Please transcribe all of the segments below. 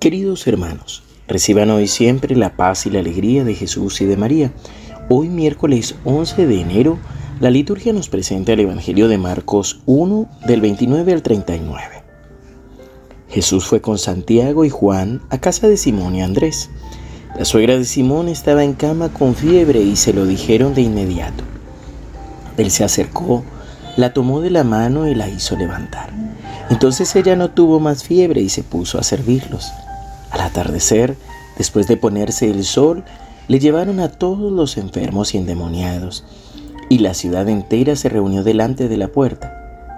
Queridos hermanos, reciban hoy siempre la paz y la alegría de Jesús y de María. Hoy miércoles 11 de enero, la liturgia nos presenta el Evangelio de Marcos 1 del 29 al 39. Jesús fue con Santiago y Juan a casa de Simón y Andrés. La suegra de Simón estaba en cama con fiebre y se lo dijeron de inmediato. Él se acercó, la tomó de la mano y la hizo levantar. Entonces ella no tuvo más fiebre y se puso a servirlos. Al atardecer, después de ponerse el sol, le llevaron a todos los enfermos y endemoniados, y la ciudad entera se reunió delante de la puerta.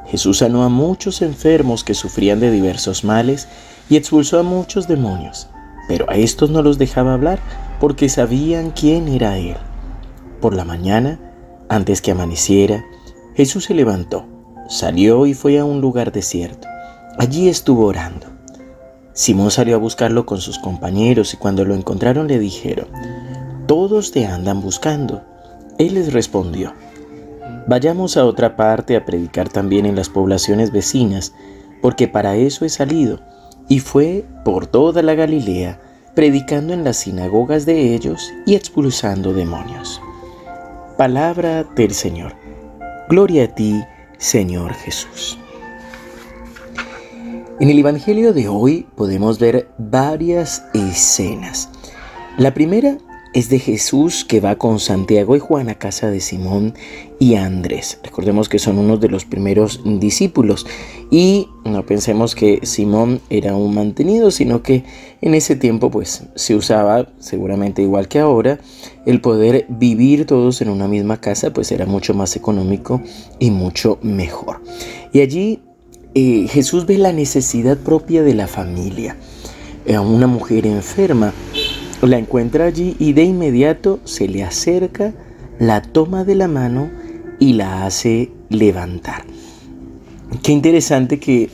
Jesús sanó a muchos enfermos que sufrían de diversos males y expulsó a muchos demonios, pero a estos no los dejaba hablar porque sabían quién era Él. Por la mañana, antes que amaneciera, Jesús se levantó, salió y fue a un lugar desierto. Allí estuvo orando. Simón salió a buscarlo con sus compañeros y cuando lo encontraron le dijeron, Todos te andan buscando. Él les respondió, Vayamos a otra parte a predicar también en las poblaciones vecinas, porque para eso he salido. Y fue por toda la Galilea, predicando en las sinagogas de ellos y expulsando demonios. Palabra del Señor. Gloria a ti, Señor Jesús. En el Evangelio de hoy podemos ver varias escenas. La primera es de Jesús que va con Santiago y Juan a casa de Simón y Andrés. Recordemos que son unos de los primeros discípulos y no pensemos que Simón era un mantenido, sino que en ese tiempo pues se usaba seguramente igual que ahora el poder vivir todos en una misma casa pues era mucho más económico y mucho mejor. Y allí eh, Jesús ve la necesidad propia de la familia. A una mujer enferma la encuentra allí y de inmediato se le acerca, la toma de la mano y la hace levantar. Qué interesante que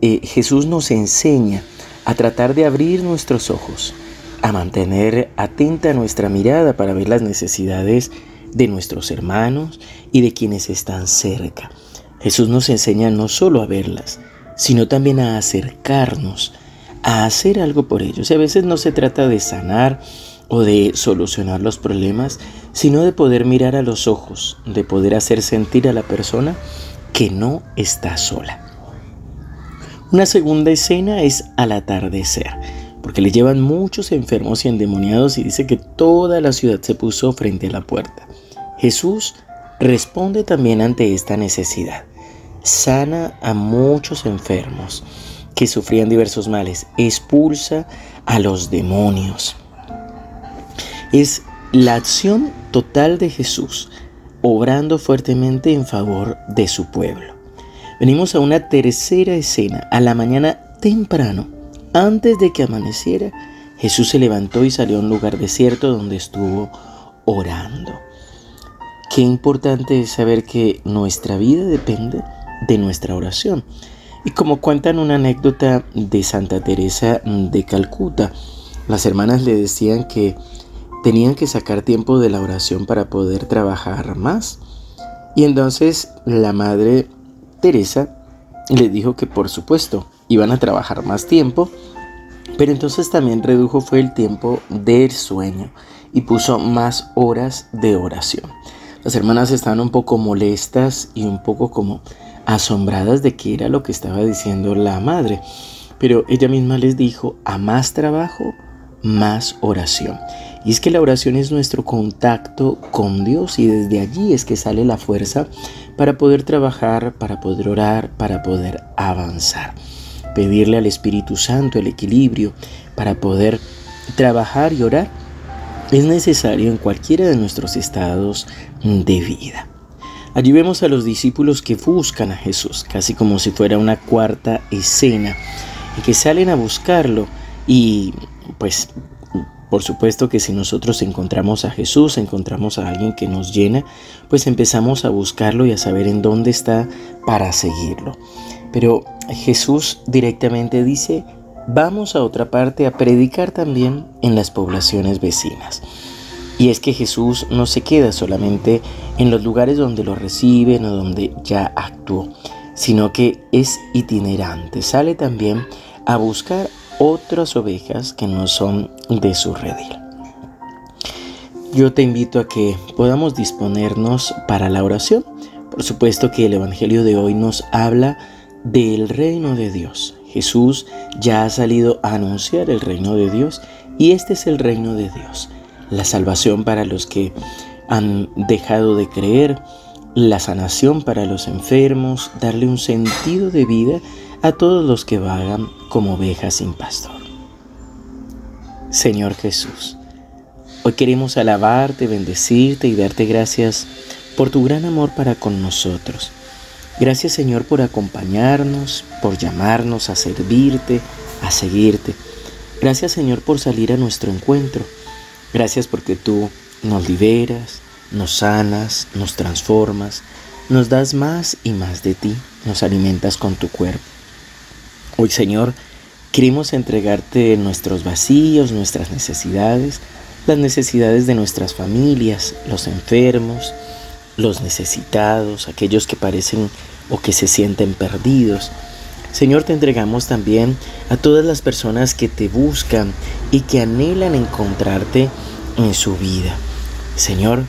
eh, Jesús nos enseña a tratar de abrir nuestros ojos, a mantener atenta nuestra mirada para ver las necesidades de nuestros hermanos y de quienes están cerca. Jesús nos enseña no solo a verlas, sino también a acercarnos, a hacer algo por ellos. Y a veces no se trata de sanar o de solucionar los problemas, sino de poder mirar a los ojos, de poder hacer sentir a la persona que no está sola. Una segunda escena es al atardecer, porque le llevan muchos enfermos y endemoniados y dice que toda la ciudad se puso frente a la puerta. Jesús responde también ante esta necesidad sana a muchos enfermos que sufrían diversos males, expulsa a los demonios. Es la acción total de Jesús obrando fuertemente en favor de su pueblo. Venimos a una tercera escena. A la mañana temprano, antes de que amaneciera, Jesús se levantó y salió a un lugar desierto donde estuvo orando. Qué importante es saber que nuestra vida depende de nuestra oración. Y como cuentan una anécdota de Santa Teresa de Calcuta, las hermanas le decían que tenían que sacar tiempo de la oración para poder trabajar más. Y entonces la madre Teresa le dijo que por supuesto iban a trabajar más tiempo, pero entonces también redujo fue el tiempo del sueño y puso más horas de oración. Las hermanas estaban un poco molestas y un poco como asombradas de qué era lo que estaba diciendo la madre. Pero ella misma les dijo, a más trabajo, más oración. Y es que la oración es nuestro contacto con Dios y desde allí es que sale la fuerza para poder trabajar, para poder orar, para poder avanzar. Pedirle al Espíritu Santo el equilibrio para poder trabajar y orar es necesario en cualquiera de nuestros estados de vida. Allí vemos a los discípulos que buscan a Jesús, casi como si fuera una cuarta escena, y que salen a buscarlo. Y pues, por supuesto que si nosotros encontramos a Jesús, encontramos a alguien que nos llena, pues empezamos a buscarlo y a saber en dónde está para seguirlo. Pero Jesús directamente dice, vamos a otra parte a predicar también en las poblaciones vecinas. Y es que Jesús no se queda solamente en los lugares donde lo reciben o donde ya actuó, sino que es itinerante, sale también a buscar otras ovejas que no son de su redil. Yo te invito a que podamos disponernos para la oración. Por supuesto que el Evangelio de hoy nos habla del reino de Dios. Jesús ya ha salido a anunciar el reino de Dios y este es el reino de Dios. La salvación para los que han dejado de creer, la sanación para los enfermos, darle un sentido de vida a todos los que vagan como ovejas sin pastor. Señor Jesús, hoy queremos alabarte, bendecirte y darte gracias por tu gran amor para con nosotros. Gracias Señor por acompañarnos, por llamarnos a servirte, a seguirte. Gracias Señor por salir a nuestro encuentro. Gracias porque tú nos liberas, nos sanas, nos transformas, nos das más y más de ti, nos alimentas con tu cuerpo. Hoy, Señor, queremos entregarte nuestros vacíos, nuestras necesidades, las necesidades de nuestras familias, los enfermos, los necesitados, aquellos que parecen o que se sienten perdidos. Señor, te entregamos también a todas las personas que te buscan y que anhelan encontrarte en su vida. Señor,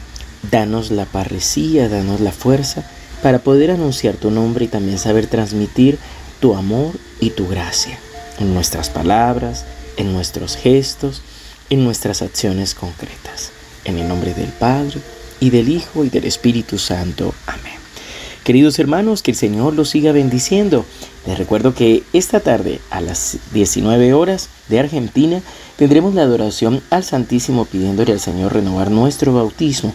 Danos la parresía, danos la fuerza para poder anunciar tu nombre y también saber transmitir tu amor y tu gracia en nuestras palabras, en nuestros gestos, en nuestras acciones concretas. En el nombre del Padre, y del Hijo, y del Espíritu Santo. Amén. Queridos hermanos, que el Señor los siga bendiciendo. Les recuerdo que esta tarde a las 19 horas de Argentina tendremos la adoración al Santísimo pidiéndole al Señor renovar nuestro bautismo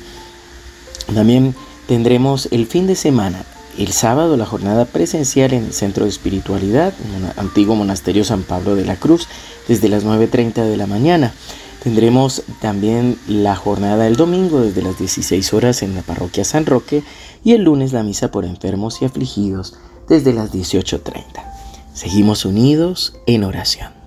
también tendremos el fin de semana, el sábado, la jornada presencial en el Centro de Espiritualidad, en el antiguo monasterio San Pablo de la Cruz, desde las 9.30 de la mañana. Tendremos también la jornada del domingo desde las 16 horas en la parroquia San Roque y el lunes la misa por enfermos y afligidos desde las 18.30. Seguimos unidos en oración.